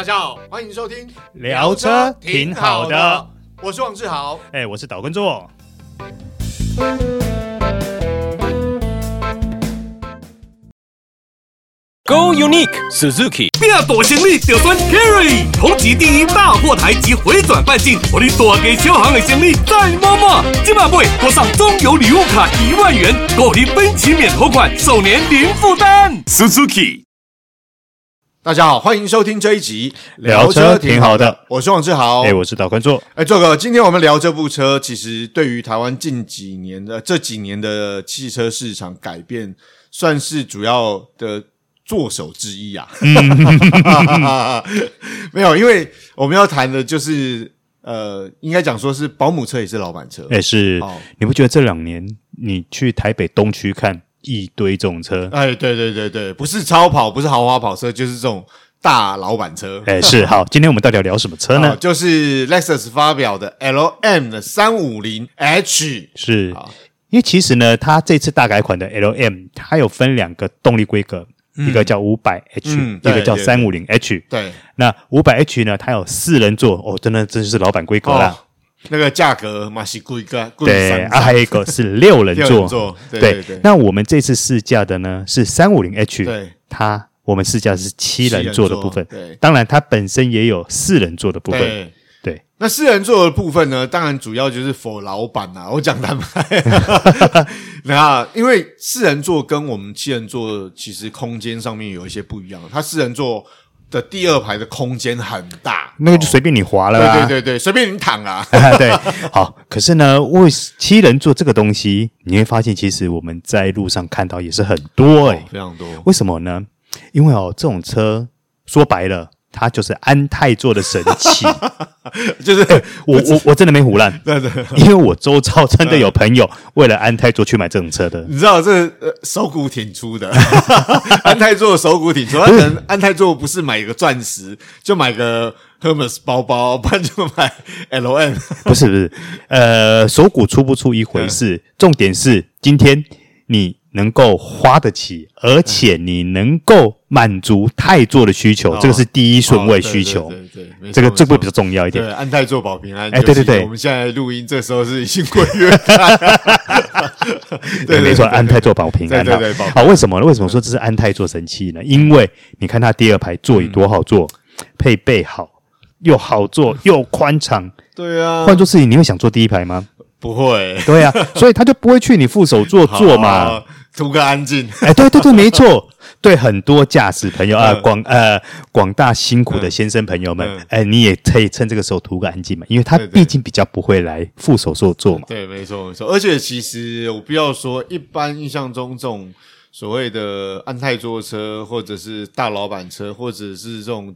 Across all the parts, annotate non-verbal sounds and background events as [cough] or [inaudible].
大家好，欢迎收听聊车挺好的，我是王志豪，哎，我是岛根座。Go Unique Suzuki，变大行李就选 Carry，同级第一大货台及回转半径，我你大给小行的行李再摸摸。今晚会多上中油礼物卡一万元，购你分期免头款，首年零负担。Suzuki，大家好，欢迎收听这一集聊车挺好的，我是王志豪，哎，我是导观座。哎，座哥，今天我们聊这部车，其实对于台湾近几年的这几年的汽车市场改变，算是主要的。作手之一啊，[laughs] 没有，因为我们要谈的就是，呃，应该讲说是保姆车也是老板车，哎，是，哦、你不觉得这两年你去台北东区看一堆这种车？哎，对对对对，不是超跑，不是豪华跑车，就是这种大老板车。哎，是，好，今天我们到底要聊什么车呢？[laughs] 就是 Lexus 发表的 LM 的三五零 H，是，因为其实呢，它这次大改款的 LM，它有分两个动力规格。一个叫五百 H，一个叫三五零 H。对，那五百 H 呢？它有四人座哦，真的真是老板规格啦。那个价格嘛是贵个，对啊，还有一个是六人座。[laughs] 对，那我们这次试驾的呢是三五零 H，对，它我们试驾是七人座的部分。对，当然它本身也有四人座的部分。对，那四人座的部分呢，当然主要就是 for 老板呐。[laughs] 我讲坦白，[laughs] 那因为四人座跟我们七人座其实空间上面有一些不一样。它四人座的第二排的空间很大，那个就随便你滑了，对对对对，随便你躺啊。[laughs] 对，好。可是呢，为七人座这个东西，你会发现其实我们在路上看到也是很多诶，非常多。为什么呢？因为哦，这种车说白了。它就是安泰座的神器，[laughs] 就是、欸、我我 [laughs] 我真的没胡乱，对对，因为我周遭真的有朋友为了安泰座去买这种车的，你知道这呃手骨挺粗的，[laughs] 安泰座手骨挺粗，他可能安泰座不是买一个钻石，就买个 Hermes 包包，不然就买 L N，不是不是，呃，手骨粗不粗一回事，重点是今天你。能够花得起，而且你能够满足泰座的需求，这个是第一顺位需求。对对，这个这个比较重要一点。对，安泰座保平安。哎，对对对，我们现在录音这时候是已经鬼月开。[laughs] 对，没错，安泰座保平安。对对对，好，为什么呢？为什么说这是安泰座神器呢？因为你看它第二排座椅多好坐，配备好，又好坐又宽敞。对啊，换做自己，你会想坐第一排吗？不会。对啊，所以他就不会去你副手座 [laughs] 坐嘛。图个安静，哎，对对对，没错，对很多驾驶朋友啊，广呃广大辛苦的先生朋友们，哎，你也可以趁这个时候图个安静嘛，因为他毕竟比较不会来副手座坐嘛。对，没错没错，而且其实我不要说，一般印象中这种所谓的安泰座车，或者是大老板车，或者是这种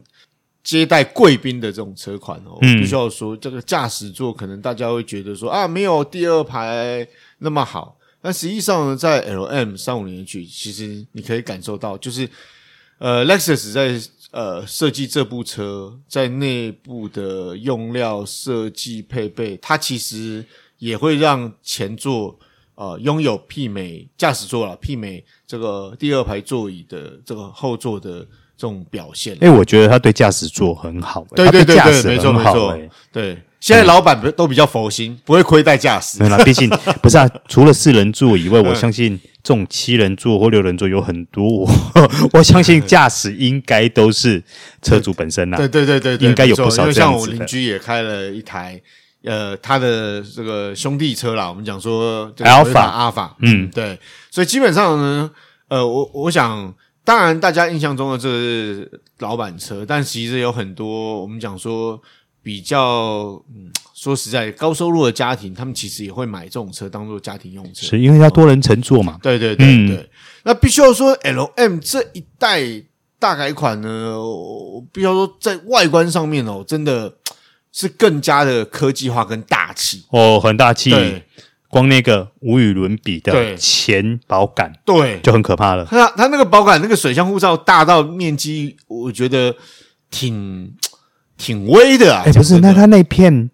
接待贵宾的这种车款哦，嗯，必须要说这个驾驶座可能大家会觉得说啊，没有第二排那么好。但实际上呢，在 LM 三五零 H，其实你可以感受到，就是呃，Lexus 在呃设计这部车，在内部的用料设计配备，它其实也会让前座呃拥有媲美驾驶座啦，媲美这个第二排座椅的这个后座的这种表现。哎，我觉得他对驾驶座很好，欸，对对对没错没错，对。现在老板都比较佛心，不会亏待驾驶。没有啦，毕竟 [laughs] 不是啊。除了四人座以外，我相信这种七人座或六人座有很多。我 [laughs] 我相信驾驶应该都是车主本身啦。对对对对，应该有不少像我邻居也开了一台，呃，他的这个兄弟车啦。我们讲说 Alpha，Alpha，嗯，对。所以基本上呢，呃，我我想，当然大家印象中的这是老板车，但其实有很多我们讲说。比较嗯，说实在，高收入的家庭，他们其实也会买这种车当做家庭用车，是因为要多人乘坐嘛。对对对对，嗯、那必须要说，LM 这一代大改款呢，我必须要说，在外观上面哦，真的是更加的科技化跟大气哦，很大气。对，光那个无与伦比的前保杆，对，就很可怕了。它它那个保杆，那个水箱护罩大到面积，我觉得挺。挺微的啊！哎，不是，那它那片，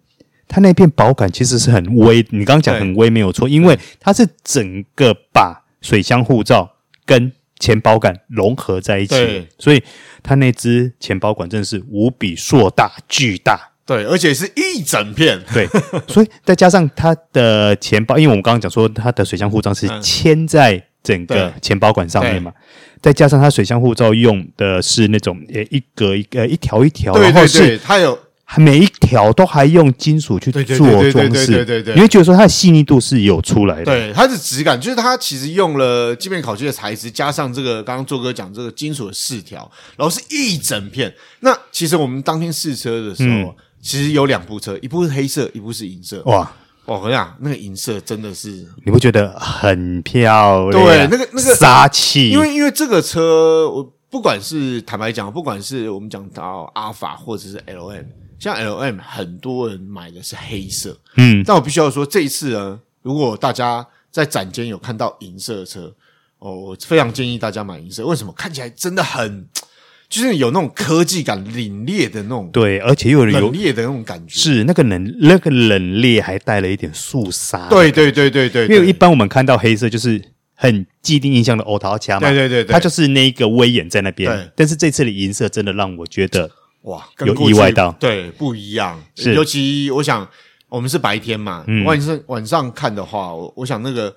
它那片保杆其实是很微。你刚刚讲很微没有错，因为它是整个把水箱护罩跟前保杆融合在一起，对所以它那只前保管真的是无比硕大巨大。对，而且是一整片。[laughs] 对，所以再加上它的钱包，因为我们刚刚讲说它的水箱护罩是牵在整个钱包管上面嘛，再加上它水箱护罩用的是那种呃一格一个一条一条，对对对，然后是它有每一条都还用金属去做装饰，对对对对对对对，你会觉得说它的细腻度是有出来的。对，它的质感就是它其实用了镜面烤漆的材质，加上这个刚刚做哥讲这个金属的饰条，然后是一整片。那其实我们当天试车的时候。嗯其实有两部车，一部是黑色，一部是银色。哇，我跟你讲，那个银色真的是，你不觉得很漂亮。对，那个那个杀气。因为因为这个车，我不管是坦白讲，不管是我们讲到阿法或者是 LM，像 LM 很多人买的是黑色。嗯，但我必须要说，这一次呢，如果大家在展间有看到银色的车，哦，我非常建议大家买银色。为什么？看起来真的很。就是有那种科技感、凛冽的那种，对，而且又有冷冽的那种感觉。是那个冷，那个冷冽还带了一点肃杀。对对对对对，因为一般我们看到黑色就是很既定印象的欧陶卡嘛，对对对对，它就是那一个威严在那边。对，但是这次的银色真的让我觉得哇，有意外到，对，不一样。是，尤其我想我们是白天嘛，晚上晚上看的话，我我想那个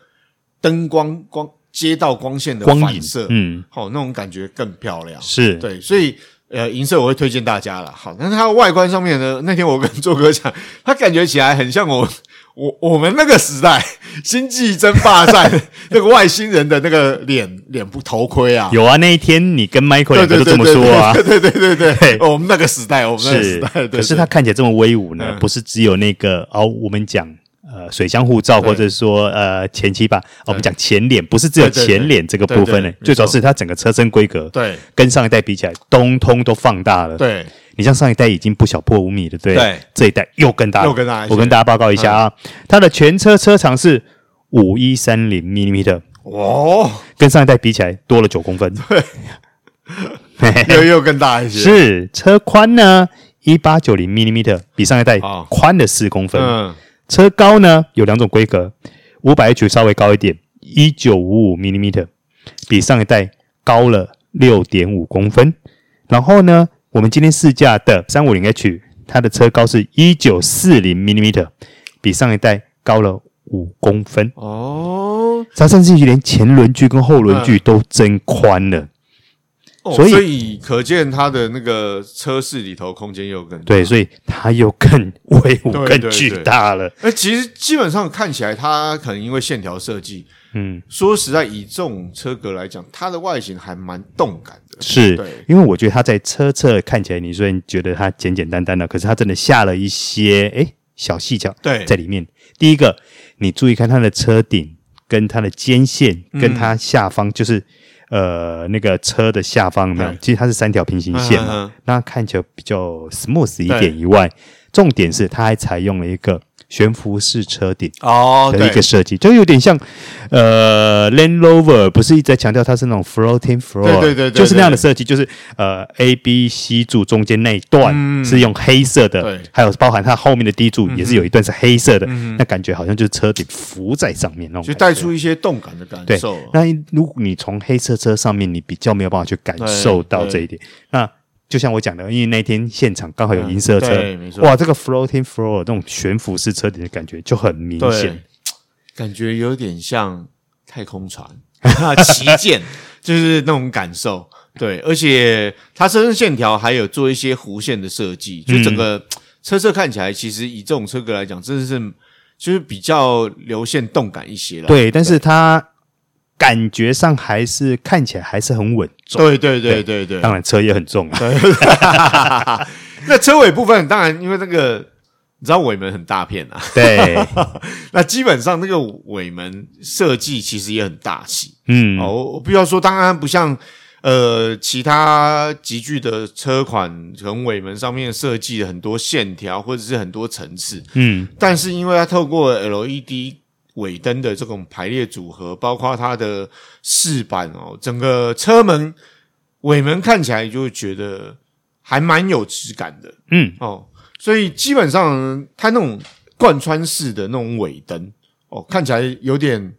灯光光。街道光线的反射，嗯，好，那种感觉更漂亮，是。对，所以呃，银色我会推荐大家了。好，但是它的外观上面呢，那天我跟做哥讲，他感觉起来很像我 [laughs] 我我们那个时代 [laughs] 星际争霸战 [laughs] 那个外星人的那个脸脸部头盔啊。有啊，那一天你跟 Michael 两个都这么说啊，对对对对对对，我们那个时代，我们那个时代，可是他看起来这么威武呢，不是只有那个哦，我们讲。呃，水箱护照，或者说呃前期吧，我们讲前脸，不是只有前脸这个部分呢，最主要是它整个车身规格，对，跟上一代比起来，通通都放大了。对，你像上一代已经不小破五米了，对，对，这一代又更大，又更大。我跟大家报告一下啊，它的全车车长是五一三零 millimeter，哦，跟上一代比起来多了九公分，对，[laughs] 又又更大一些。是车宽呢，一八九零 millimeter，比上一代宽了四公分。嗯。车高呢，有两种规格，五百 H 稍微高一点，一九五五 millimeter，比上一代高了六点五公分。然后呢，我们今天试驾的三五零 H，它的车高是一九四零 millimeter，比上一代高了五公分。哦，它甚至于连前轮距跟后轮距都增宽了。所以，所以可见它的那个车室里头空间又更大对，所以它又更威武、更巨大了。哎，其实基本上看起来，它可能因为线条设计，嗯，说实在，以这种车格来讲，它的外形还蛮动感的。是，对，因为我觉得它在车侧看起来，你虽然觉得它简简单单的，可是它真的下了一些哎小细节对在里面。第一个，你注意看它的车顶跟它的肩线，跟它下方就是。呃，那个车的下方有没有？其实它是三条平行线嘛，那看起来比较 smooth 一点以外，重点是它还采用了一个。悬浮式车顶哦的一个设计，就有点像呃 Land Rover，不是一直在强调它是那种 floating floor，对对对，就是那样的设计，就是呃 A B C 柱中间那一段是用黑色的，还有包含它后面的 D 柱也是有一段是黑色的，那感觉好像就是车顶浮在上面那种，就带出一些动感的感受。那如果你从黑色车上面，你比较没有办法去感受到这一点，那。就像我讲的，因为那天现场刚好有银色车。哇，这个 floating floor 这种悬浮式车顶的感觉就很明显，感觉有点像太空船 [laughs] 旗舰，就是那种感受。对，而且它车身线条还有做一些弧线的设计，就整个车色看起来，其实以这种车格来讲，真的是就是比较流线动感一些了。对，但是它。感觉上还是看起来还是很稳重，对对对对对，当然车也很重啊。[laughs] 那车尾部分当然因为那个你知道尾门很大片啊，对，[laughs] 那基本上那个尾门设计其实也很大气，嗯，哦，我必须要说，当然不像呃其他级距的车款，从尾门上面设计了很多线条或者是很多层次，嗯，但是因为它透过 LED。尾灯的这种排列组合，包括它的饰板哦，整个车门尾门看起来就会觉得还蛮有质感的，嗯。哦，所以基本上它那种贯穿式的那种尾灯哦，看起来有点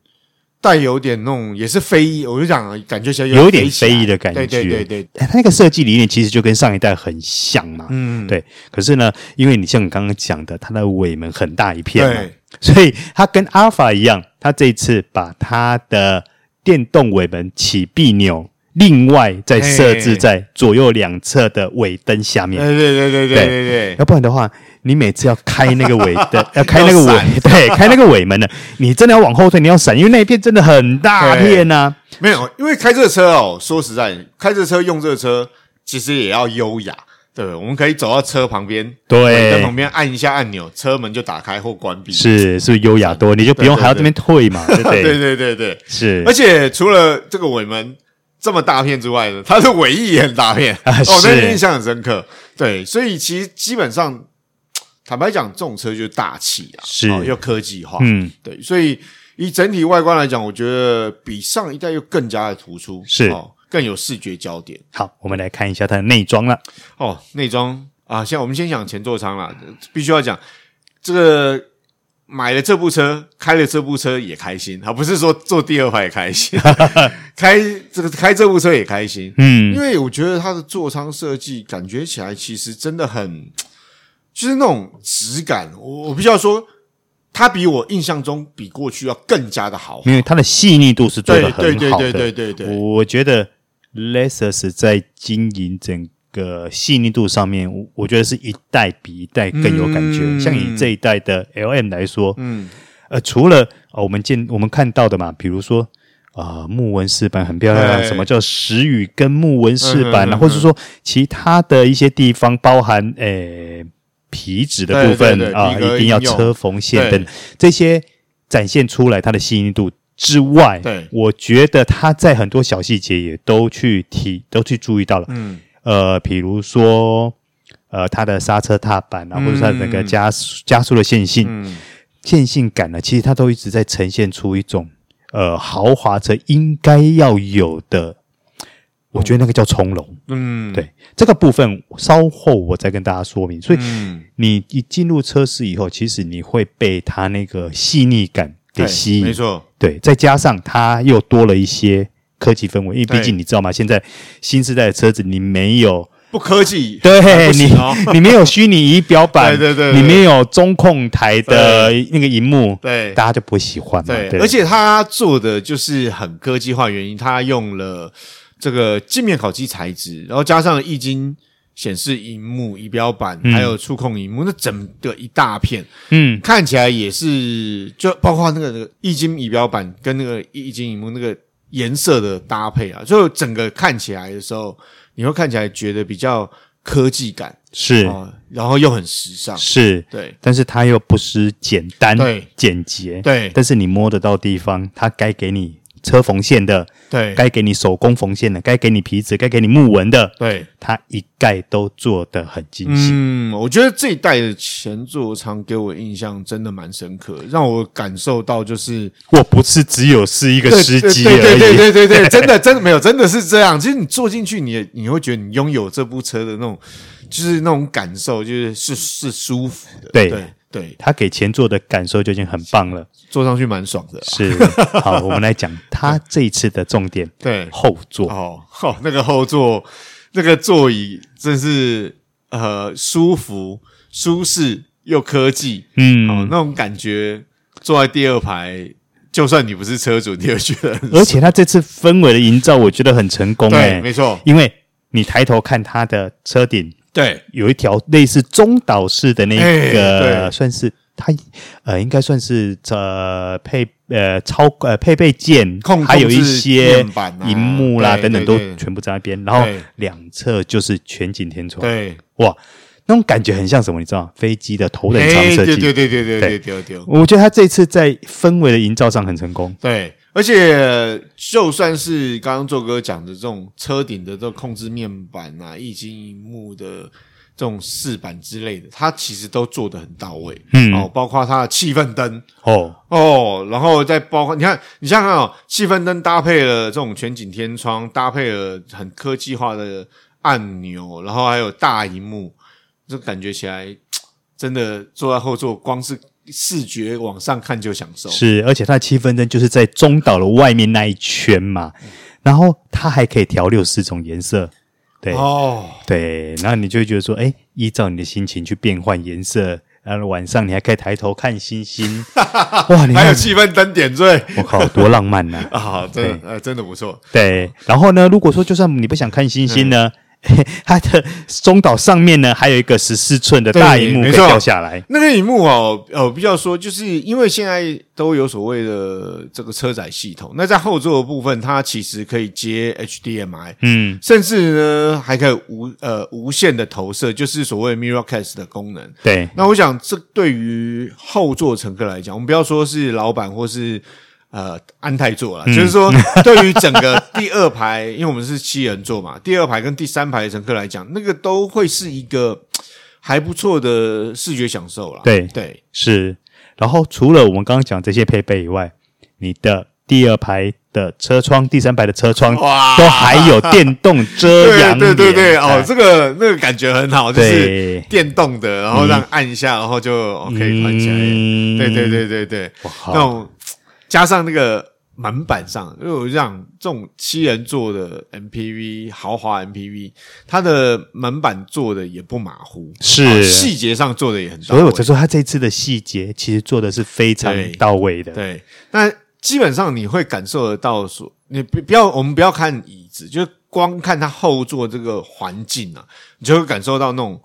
带有点那种也是飞翼，我就讲感觉起来有点飞翼的感觉。对对对对，它那个设计理念其实就跟上一代很像嘛。嗯，对。可是呢，因为你像你刚刚讲的，它的尾门很大一片嘛，对所以它跟阿尔法一样，它这一次把它的电动尾门起闭钮。另外再设置在左右两侧的尾灯下面。对对对对对对对。要不然的话，你每次要开那个尾灯，[laughs] 要开那个尾，对，开那个尾门呢，你真的要往后退，你要闪，因为那一片真的很大片呐。没有，因为开这个车哦，说实在，开这个车用这个车，其实也要优雅。对，我们可以走到车旁边，对，在旁边按一下按钮，车门就打开或关闭。是，是不是优雅多？你就不用还要这边退嘛，对不对？[laughs] 对对对对，是。而且除了这个尾门。这么大片之外呢，它的尾翼也很大片，[laughs] 啊、哦，那印象很深刻。对，所以其实基本上，坦白讲，这种车就是大气啊，是、哦、又科技化，嗯，对，所以以整体外观来讲，我觉得比上一代又更加的突出，是哦，更有视觉焦点。好，我们来看一下它的内装了。哦，内装啊，现在我们先讲前座舱啦，必须要讲这个。买了这部车，开了这部车也开心，而不是说坐第二排也开心，[laughs] 开这个开这部车也开心。嗯，因为我觉得它的座舱设计感觉起来其实真的很，就是那种质感。我我必须要说，它比我印象中比过去要更加的好，因为它的细腻度是做的很好的。对对对对对对对，我觉得 Lexus 在经营整。个细腻度上面，我我觉得是一代比一代更有感觉。嗯、像以这一代的 LM 来说，嗯，呃，除了、呃、我们见我们看到的嘛，比如说啊、呃，木纹饰板很漂亮，对。什么叫石语跟木纹饰板啊，嗯、或者说其他的一些地方，包含诶、呃、皮质的部分啊，一定要车缝线等这些展现出来它的细腻度之外，对，我觉得它在很多小细节也都去提，都去注意到了，嗯。呃，比如说，呃，它的刹车踏板啊，或者它的那个加加速的线性、嗯、线性感呢，其实它都一直在呈现出一种呃豪华车应该要有的，我觉得那个叫从容。嗯，对，这个部分稍后我再跟大家说明。所以你一进入车室以后，其实你会被它那个细腻感给吸引，没错。对，再加上它又多了一些。科技氛围，因为毕竟你知道吗？现在新时代的车子，你没有不科技，对你，[laughs] 你没有虚拟仪表板，[laughs] 对对对，你没有中控台的那个荧幕，对，大家就不会喜欢嘛。对，而且他做的就是很科技化，原因他用了这个镜面烤漆材质，然后加上液晶显示荧幕、仪表板，还有触控荧幕，那整个一大片，嗯，看起来也是，就包括那个那个液晶仪表板跟那个液晶荧幕那个。颜色的搭配啊，就整个看起来的时候，你会看起来觉得比较科技感是，然后又很时尚，是。对，但是它又不失简单、对。简洁，对，但是你摸得到地方，它该给你。车缝线的，对，该给你手工缝线的，该给你皮子，该给你木纹的，对，它一概都做得很精细。嗯，我觉得这一代的前座舱给我印象真的蛮深刻，让我感受到就是我不是只有是一个司机而已，对对对对对 [laughs] 对，真的真的没有，真的是这样。其实你坐进去，你你会觉得你拥有这部车的那种，就是那种感受，就是是是舒服的，对对。对，他给前座的感受就已经很棒了，坐上去蛮爽的。是，好，我们来讲他这一次的重点。[laughs] 对，后座哦，哦，那个后座，那个座椅真是呃舒服、舒适又科技，嗯，哦，那种感觉，坐在第二排，就算你不是车主，你也觉得。而且他这次氛围的营造，我觉得很成功。欸，对，没错，因为你抬头看他的车顶。对，有一条类似中岛式的那个，算是它呃，应该算是呃配呃超呃配备件，还有一些荧幕啦等等都全部在那边，然后两侧就是全景天窗。对，哇，那种感觉很像什么？你知道飞机的头等舱设计？对对对对对对对，我觉得他这次在氛围的营造上很成功。对。而且，就算是刚刚做哥讲的这种车顶的这种控制面板啊、液晶屏幕的这种饰板之类的，它其实都做的很到位。嗯，哦，包括它的气氛灯，哦哦，然后再包括你看，你想想看哦，气氛灯搭配了这种全景天窗，搭配了很科技化的按钮，然后还有大荧幕，这感觉起来真的坐在后座，光是。视觉往上看就享受。是，而且它的七分灯就是在中岛的外面那一圈嘛，然后它还可以调六四种颜色。对哦，对，然后你就会觉得说，哎，依照你的心情去变换颜色。然后晚上你还可以抬头看星星，[laughs] 哇！你还有气氛灯点缀，我靠，多浪漫呐！[laughs] 啊，真的，呃，真的不错。对，然后呢，如果说就算你不想看星星呢？[laughs] 它的中岛上面呢，还有一个十四寸的大荧幕可以掉下来。那个荧幕哦，呃，比较说，就是因为现在都有所谓的这个车载系统，那在后座的部分，它其实可以接 HDMI，嗯，甚至呢还可以无呃无线的投射，就是所谓 Mirrorcast 的功能。对，那我想这对于后座乘客来讲，我们不要说是老板或是。呃，安泰座了，嗯、就是说，[laughs] 对于整个第二排，因为我们是七人座嘛，第二排跟第三排的乘客来讲，那个都会是一个还不错的视觉享受了。对对，是。然后除了我们刚刚讲这些配备以外，你的第二排的车窗、第三排的车窗哇，都还有电动遮阳。对对对对，哦，这个那个感觉很好，就是电动的，然后让按一下，然后就可以关起来。嗯、对对对对对，哇那种。加上那个门板上，因为我讲这种七人座的 MPV 豪华 MPV，它的门板做的也不马虎，是细节上做的也很到位。所以我才说它这次的细节其实做的是非常到位的。对，那基本上你会感受得到说，你不不要我们不要看椅子，就光看它后座这个环境啊，你就会感受到那种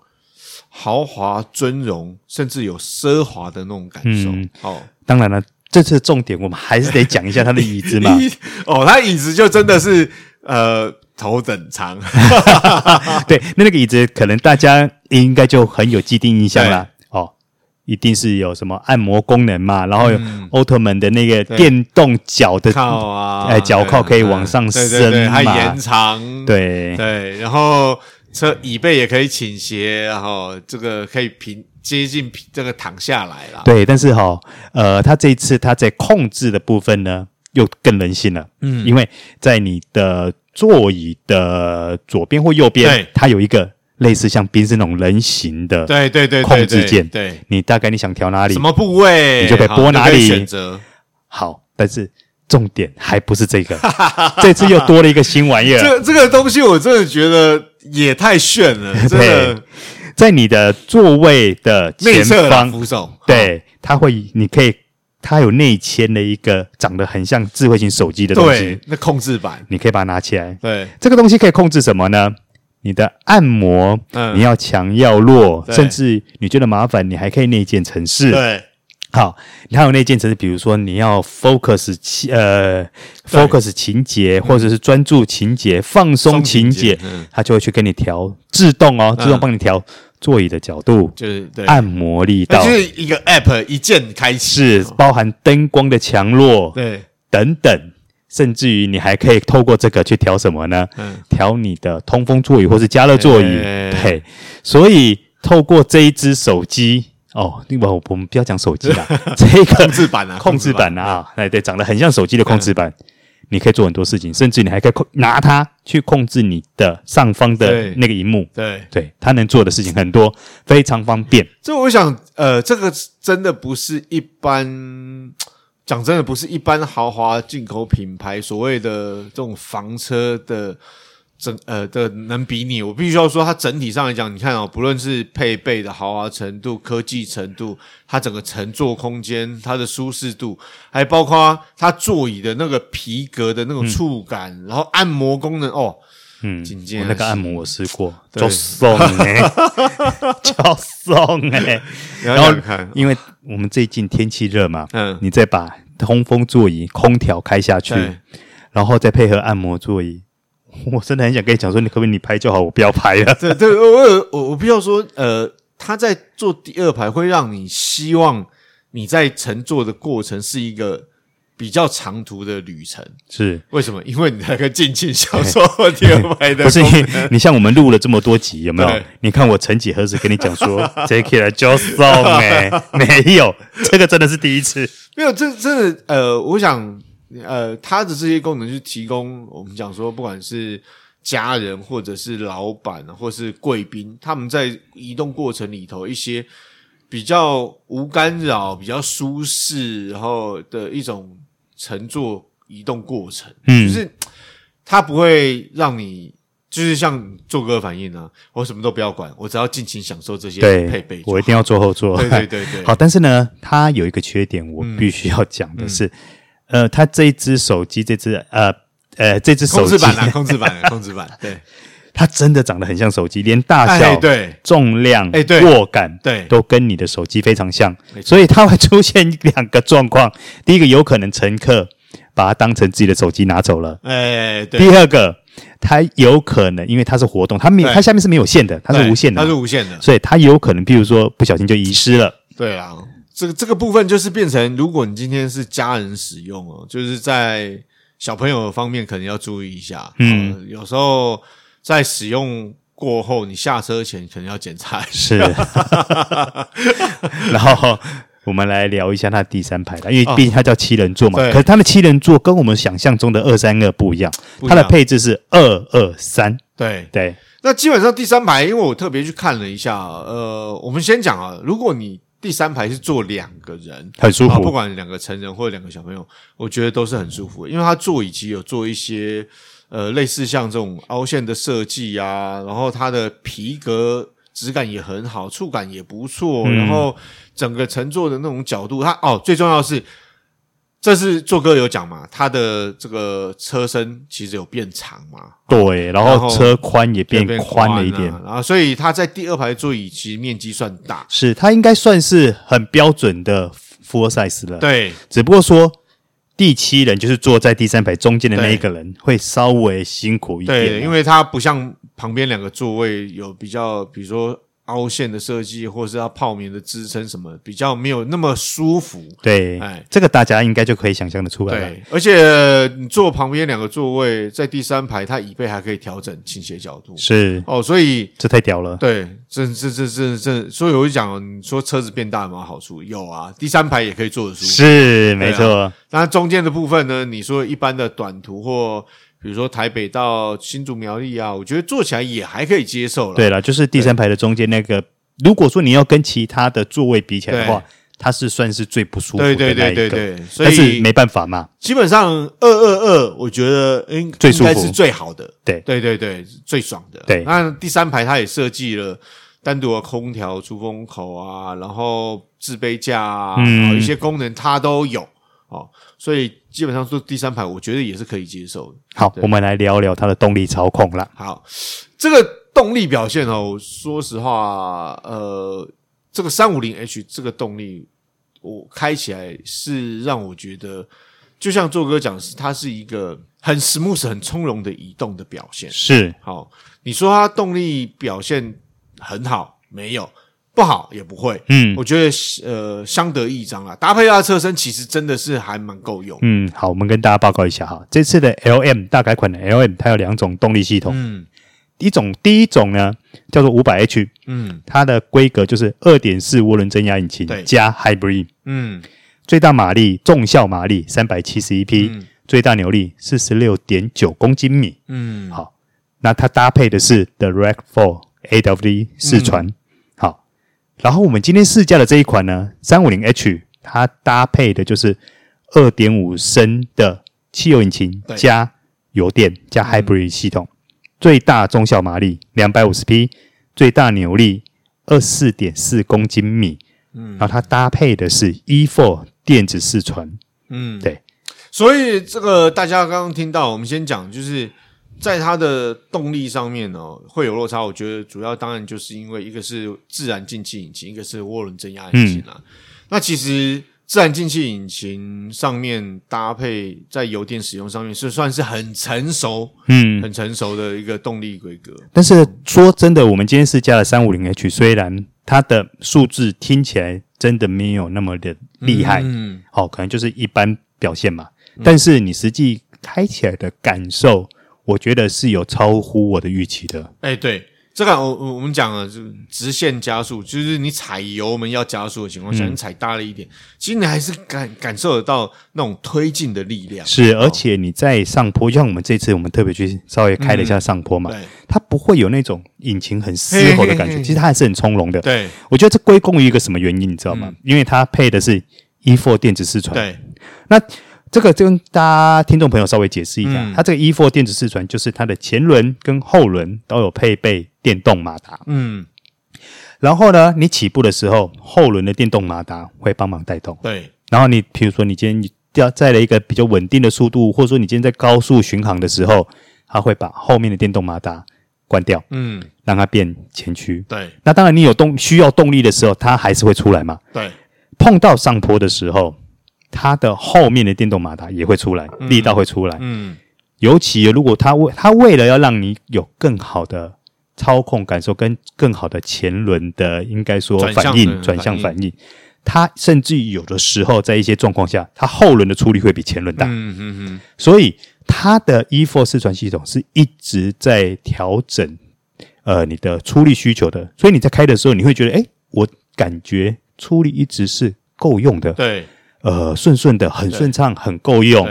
豪华尊荣，甚至有奢华的那种感受。嗯、哦，当然了。这次的重点，我们还是得讲一下他的椅子嘛。[laughs] 哦，他椅子就真的是呃头等舱。[laughs] 对，那那个椅子可能大家应该就很有既定印象了。哦，一定是有什么按摩功能嘛，然后有奥特曼的那个电动脚的靠啊，哎，脚靠可以往上升嘛，还延长。对对，然后车椅背也可以倾斜，然后这个可以平。接近这个躺下来了，对，但是哈、哦，呃，它这一次它在控制的部分呢，又更人性了，嗯，因为在你的座椅的左边或右边，它有一个类似像宾士那种人形的，对对对控制键，对，你大概你想调哪里，什么部位，你就可以拨哪里。选择。好，但是重点还不是这个，[laughs] 这次又多了一个新玩意儿，这这个东西我真的觉得也太炫了，[laughs] 真的。在你的座位的前方扶手，对，它会，你可以，它有内嵌的一个长得很像智慧型手机的东西，那控制板，你可以把它拿起来。对，这个东西可以控制什么呢？你的按摩，嗯，你要强要弱，甚至你觉得麻烦，你还可以内建程式。对，好，你还有内建程式，比如说你要 focus 情呃 focus 情节，或者是专注情节、放松情节，它就会去给你调。自动哦，自动帮你调座椅的角度，就是按摩力道，就是一个 app 一键开始，是包含灯光的强弱，对，等等，甚至于你还可以透过这个去调什么呢？嗯，调你的通风座椅或是加热座椅，对，所以透过这一只手机哦，我我们不要讲手机啦，[laughs] 这个控制板啊，控制板啊，哎对，长得很像手机的控制板。你可以做很多事情，甚至你还可以控拿它去控制你的上方的那个荧幕。对对，它能做的事情很多，非常方便。这我想，呃，这个真的不是一般，讲真的不是一般豪华进口品牌所谓的这种房车的。整呃的能比拟，我必须要说，它整体上来讲，你看哦，不论是配备的豪华程度、科技程度，它整个乘坐空间、它的舒适度，还包括它座椅的那个皮革的那种触感，嗯、然后按摩功能哦，嗯，我那个按摩我试过，就松哎，就松哎，[laughs] 然后因为我们最近天气热嘛，嗯，你再把通风座椅空调开下去，对。然后再配合按摩座椅。[laughs] 我真的很想跟你讲说，你可不可以你拍就好，我不要拍了。[laughs] 对对，我我我必须要说，呃，他在坐第二排会让你希望你在乘坐的过程是一个比较长途的旅程。是为什么？因为你才可以尽情享受第二排的。[laughs] 不是你，你像我们录了这么多集，有没有？你看我曾几何时跟你讲说，Take it just so 没没有，这个真的是第一次。没有，这真的呃，我想。呃，它的这些功能是提供我们讲说，不管是家人或者是老板或是贵宾，他们在移动过程里头一些比较无干扰、比较舒适，然后的一种乘坐移动过程，嗯，就是它不会让你就是像做哥反应啊，我什么都不要管，我只要尽情享受这些配备，我一定要坐后座，对对对对。[laughs] 好，但是呢，它有一个缺点，我必须要讲的是，嗯、呃，它这一只手机，这只呃呃，这只手机控制板啊，[laughs] 控制板，控制板，[laughs] 对。它真的长得很像手机，连大小、对。重量、哎对。握感，对，都跟你的手机非常像，所以它会出现两个状况：第一个，有可能乘客把它当成自己的手机拿走了；哎，对。第二个，它有可能因为它是活动，它没它下面是没有线的，它是无线的，它是无线的，所以它有可能，譬如说不小心就遗失了。对啊，这个这个部分就是变成，如果你今天是家人使用哦，就是在小朋友方面可能要注意一下，嗯，呃、有时候在使用。过后，你下车前可能要检查一下。是，[laughs] 然后我们来聊一下它第三排的，因为毕竟它叫七人座嘛。哦、可是它的七人座跟我们想象中的二三二不一样，它的配置是二二三。对对，那基本上第三排，因为我特别去看了一下，呃，我们先讲啊，如果你第三排是坐两个人，很舒服，不管两个成人或者两个小朋友，我觉得都是很舒服的，因为它座椅其实有做一些。呃，类似像这种凹陷的设计啊，然后它的皮革质感也很好，触感也不错，嗯、然后整个乘坐的那种角度，它哦，最重要的是，这是做哥有讲嘛，他的这个车身其实有变长嘛，对，然后车宽也变宽了一点，然后所以他在第二排座椅其实面积算大，是它应该算是很标准的 full size 了，对，只不过说。第七人就是坐在第三排中间的那一个人，会稍微辛苦一点。对，因为他不像旁边两个座位有比较，比如说。凹陷的设计，或是它泡棉的支撑什么，比较没有那么舒服。对，哎，这个大家应该就可以想象的出来了。对，而且你坐旁边两个座位，在第三排，它椅背还可以调整倾斜角度。是哦，所以这太屌了。对，这这这这这，所以我就讲，你说车子变大有没有好处？有啊，第三排也可以坐得舒服。是，没错。那中间的部分呢？你说一般的短途或。比如说台北到新竹苗栗啊，我觉得坐起来也还可以接受了。对了，就是第三排的中间那个，如果说你要跟其他的座位比起来的话，它是算是最不舒服的那一个。对对对对对，所以但是没办法嘛。基本上二二二，我觉得应应该是最好的。对对对对，最爽的。对，那第三排它也设计了单独的空调出风口啊，然后置杯架啊，嗯，一些功能它都有哦，所以。基本上坐第三排，我觉得也是可以接受的。好，我们来聊聊它的动力操控啦。好，这个动力表现哦，说实话，呃，这个三五零 H 这个动力，我开起来是让我觉得，就像做哥讲，是它是一个很 smooth、很从容的移动的表现。是，好，你说它动力表现很好，没有。不好也不会，嗯，我觉得呃相得益彰啊。搭配它的车身，其实真的是还蛮够用。嗯，好，我们跟大家报告一下哈，这次的 LM 大改款的 LM，它有两种动力系统。嗯，一种第一种呢叫做五百 H，嗯，它的规格就是二点四涡轮增压引擎加 Hybrid，嗯，最大马力重效马力三百七十一匹，最大扭力四十六点九公斤米。嗯，好，那它搭配的是 Direct4 AWD 四传。嗯然后我们今天试驾的这一款呢，三五零 H，它搭配的就是二点五升的汽油引擎加油电加 Hybrid 系统，最大中小马力两百五十匹，最大扭力二四点四公斤米。嗯，然后它搭配的是 E4 电子四传。嗯，对。所以这个大家刚刚听到，我们先讲就是。在它的动力上面呢、哦，会有落差。我觉得主要当然就是因为一个是自然进气引擎，一个是涡轮增压引擎啦、啊。嗯、那其实自然进气引擎上面搭配在油电使用上面是算是很成熟，嗯，很成熟的一个动力规格。但是说真的，我们今天是加了三五零 H，虽然它的数字听起来真的没有那么的厉害，嗯，好、哦，可能就是一般表现嘛。嗯、但是你实际开起来的感受。我觉得是有超乎我的预期的。哎，对，这个我我我们讲了，就是直线加速，就是你踩油门要加速的情况下，嗯、你踩大了一点，其实你还是感感受得到那种推进的力量。是，而且你在上坡，就像我们这次我们特别去稍微开了一下上坡嘛，它不会有那种引擎很嘶吼的感觉，嘿嘿嘿，其实它还是很从容的。对，我觉得这归功于一个什么原因，你知道吗？嗯、因为它配的是 E4 电子四传。对，那。这个就跟大家听众朋友稍微解释一下，嗯、它这个 E4 电子四传就是它的前轮跟后轮都有配备电动马达。嗯，然后呢，你起步的时候，后轮的电动马达会帮忙带动。对，然后你比如说你今天你要在了一个比较稳定的速度，或者说你今天在高速巡航的时候，它会把后面的电动马达关掉。嗯，让它变前驱。对，那当然你有动需要动力的时候，它还是会出来嘛。对，碰到上坡的时候。它的后面的电动马达也会出来，嗯、力道会出来。嗯，尤其如果它为它为了要让你有更好的操控感受，跟更好的前轮的应该说反应转向反应，它甚至于有的时候在一些状况下，它后轮的出力会比前轮大。嗯嗯嗯。所以它的 e f o r 四传系统是一直在调整呃你的出力需求的，所以你在开的时候，你会觉得，哎，我感觉出力一直是够用的。对。呃，顺顺的，很顺畅，很够用。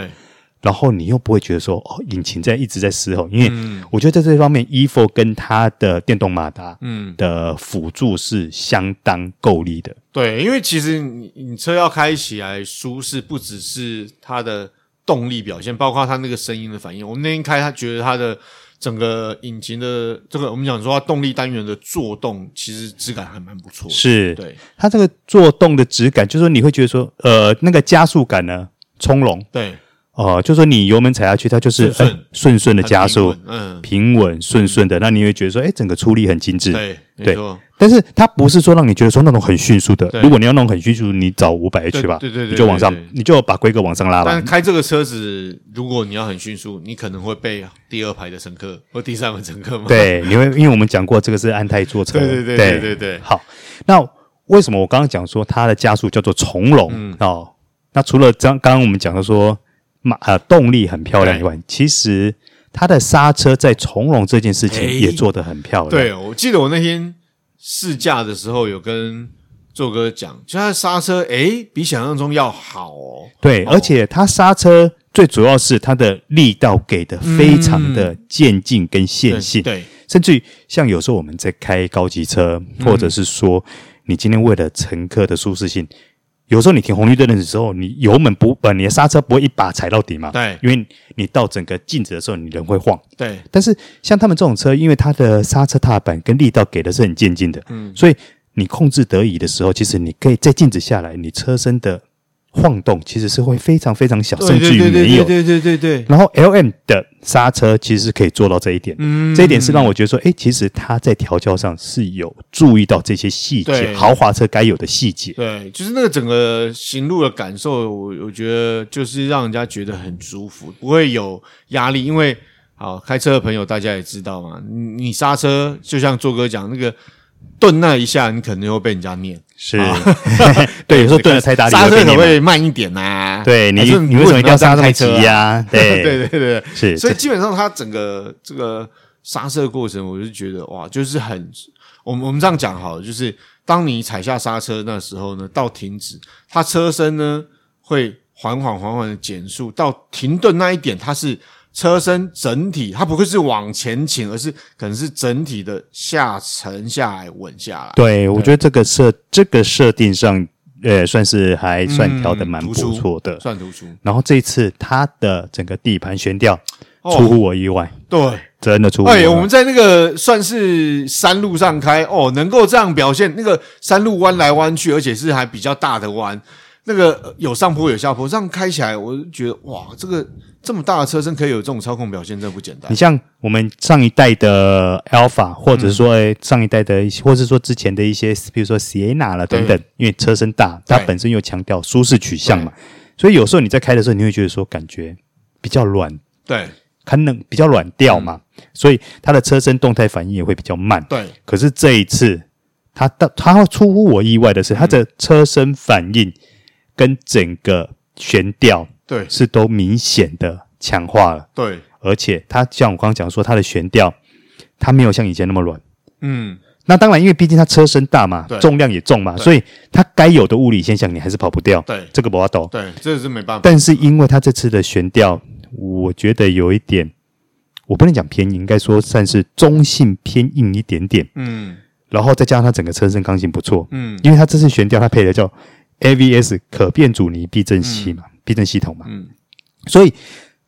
然后你又不会觉得说，哦，引擎在一直在嘶吼，因为我觉得在这方面，EVO 跟它的电动马达，嗯，的辅助是相当够力的。对，因为其实你你车要开起来舒适，不只是它的动力表现，包括它那个声音的反应。我们那天开，他觉得它的。整个引擎的这个，我们讲说它动力单元的作动，其实质感还蛮不错的。是，对它这个作动的质感，就是说你会觉得说，呃，那个加速感呢，从容。对。哦、呃，就说你油门踩下去，它就是顺顺顺的加速，嗯，平稳顺顺的，那你会觉得说，哎，整个出力很精致，对，对。但是它不是说让你觉得说那种很迅速的，如果你要那种很迅速，你找五百 H 吧，对对对，你就往上，你就把规格往上拉吧。但开这个车子，如果你要很迅速，你可能会被第二排的乘客或第三排乘客嘛。对，因为因为我们讲过这个是安泰坐车，对对对对对对。好，那为什么我刚刚讲说它的加速叫做从容哦？那除了刚刚刚我们讲的说。马呃，动力很漂亮以外，其实它的刹车在从容这件事情也做得很漂亮。对，我记得我那天试驾的时候有跟做哥讲，就它的刹车诶比想象中要好哦。对，哦、而且它刹车最主要是它的力道给的非常的渐进跟线性。对，对甚至于像有时候我们在开高级车，或者是说你今天为了乘客的舒适性。有时候你停红绿灯的时候，你油门不呃，你的刹车不会一把踩到底嘛？对，因为你到整个静止的时候，你人会晃。对，但是像他们这种车，因为它的刹车踏板跟力道给的是很渐进的，嗯，所以你控制得宜的时候，其实你可以在静止下来，你车身的。晃动其实是会非常非常小，甚至于没有。对对对对。然后 L M 的刹车其实是可以做到这一点，嗯，这一点是让我觉得说，哎，其实它在调教上是有注意到这些细节，对豪华车该有的细节。对，就是那个整个行路的感受，我我觉得就是让人家觉得很舒服，不会有压力。因为好开车的朋友大家也知道嘛，你你刹车就像做哥讲那个。顿那一下，你可能会被人家念。是，[laughs] 对，有时候顿 [laughs] 的太大力，刹车可不可以慢一点呐？对你，你为什么一定要刹这么急呀？[laughs] 对，对，对，对，是。所以基本上，它整个这个刹车过程，我就觉得哇，就是很，我们我们这样讲好了，就是当你踩下刹车那时候呢，到停止，它车身呢会缓缓缓缓的减速，到停顿那一点，它是。车身整体，它不会是往前倾，而是可能是整体的下沉下来，稳下来。对，对我觉得这个设这个设定上，呃，算是还算调的蛮不错的，嗯、算突出。然后这一次它的整个底盘悬吊出乎我意外，哦、对，真的出乎我意外。哎，我们在那个算是山路上开，哦，能够这样表现，那个山路弯来弯去，而且是还比较大的弯。那个有上坡有下坡，这样开起来，我就觉得哇，这个这么大的车身可以有这种操控表现，真的不简单。你像我们上一代的 Alpha，或者说上一代的，或者说之前的一些，比如说 Sienna 了等等，因为车身大，它本身又强调舒适取向嘛，所以有时候你在开的时候，你会觉得说感觉比较软，对，可能比较软调嘛，所以它的车身动态反应也会比较慢。对，可是这一次，它的它会出乎我意外的是，它的车身反应。跟整个悬吊对。是都明显的强化了，对，而且它像我刚刚讲说，它的悬吊它没有像以前那么软，嗯，那当然，因为毕竟它车身大嘛，重量也重嘛，所以它该有的物理现象你还是跑不掉。对。这个不要抖。对，这个是没办法。但是因为它这次的悬吊，我觉得有一点，我不能讲偏硬，应该说算是中性偏硬一点点。嗯。然后再加上它整个车身刚性不错，嗯。因为它这次悬吊它配的叫 AVS 可变阻尼避震器嘛，避震系统嘛，嗯。所以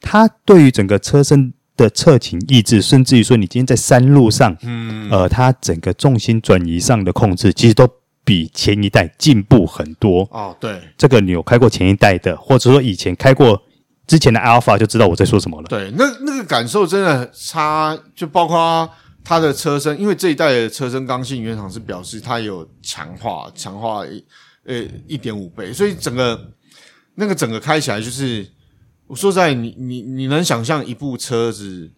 它对于整个车身的侧倾抑制，甚至于说你今天在山路上，嗯，呃，它整个重心转移上的控制，其实都比前一代进步很多。哦，对。这个你有开过前一代的，或者说以前开过之前的 Alpha 就知道我在说什么了。对，那那个感受真的差，就包括它的车身，因为这一代的车身刚性原厂是表示它有强化，强化呃一点五倍，所以整个那个整个开起来就是，我说实在，你你你能想象一部车子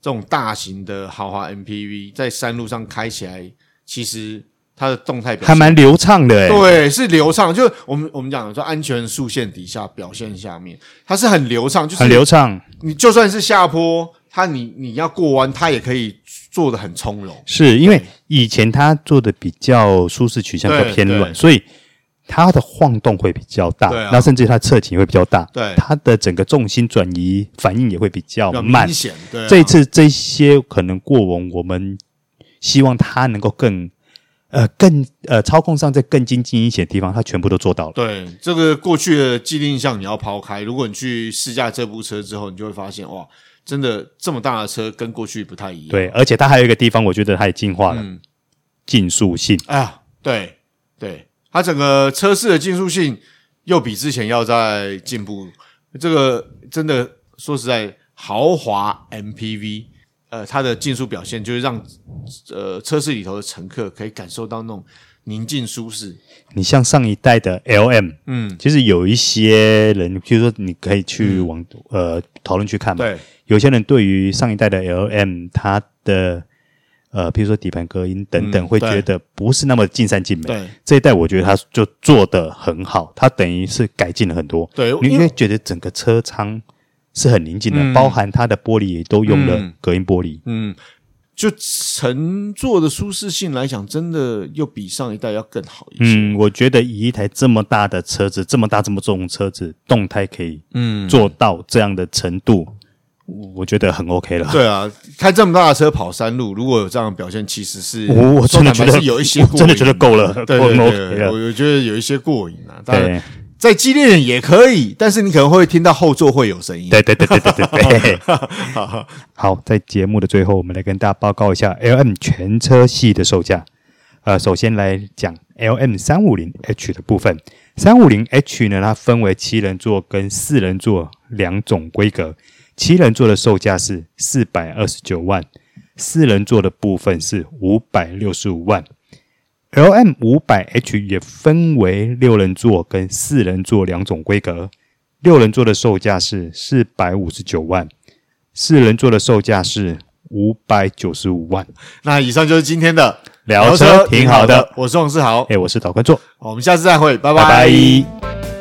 这种大型的豪华 MPV 在山路上开起来，其实它的动态表现还蛮流畅的、欸，对，是流畅，就我们我们讲说安全竖线底下表现下面，它是很流畅，就是很流畅。你就算是下坡，它你你要过弯，它也可以做的很从容。是因为以前它做的比较舒适取向比较偏软，所以它的晃动会比较大，对啊那甚至它侧倾会比较大，对它的整个重心转移反应也会比较比较慢明。显，对、啊，这一次这些可能过往我们希望它能够更呃更呃操控上再更精进一些的地方，它全部都做到了。对这个过去的既定印象你要抛开，如果你去试驾这部车之后，你就会发现哇，真的这么大的车跟过去不太一样。对，而且它还有一个地方，我觉得它也进化了，嗯竞速性。哎呀，对对，它整个车室的竞速性又比之前要再进步。这个真的说实在，豪华 MPV，呃，它的竞速表现就是让呃车室里头的乘客可以感受到那种宁静舒适。你像上一代的 LM，嗯，其实有一些人，譬如说你可以去网、呃讨论去看嘛，对，有些人对于上一代的 LM 它的呃，譬如说底盘隔音等等，嗯会觉得不是那么尽善尽美。对这一代我觉得它就做得很好，它等于是改进了很多。对因为你会觉得整个车舱是很宁静的，嗯包含它的玻璃也都用了嗯隔音玻璃。嗯，就乘坐的舒适性来讲，真的又比上一代要更好一些。嗯，我觉得以一台这么大的车子，这么大这么重的车子，动态可以嗯，做到这样的程度，我我觉得很 OK 了。对啊，开这么大的车跑山路，如果有这样的表现，其实是我我真的觉得有一些真的觉得够了对够对 OK 对，我我觉得有一些过瘾啊。当然，对再激烈点也可以，但是你可能会听到后座会有声音。对对对对对对对。[laughs] 好，在节目的最后，我们来跟大家报告一下 LM 全车系的售价。呃，首先来讲 LM 三五零 H 的部分。三五零 H 呢，它分为七人座跟四人座两种规格。七人座的售价是四百二十九万，四人座的部分是五百六十五万。LM 五百 H 也分为六人座跟四人座两种规格。六人座的售价是四百五十九万，四人座的售价是五百九十五万。那以上就是今天的聊车挺好的，我是王世豪，哎，我是导观众，我们下次再会，拜拜拜。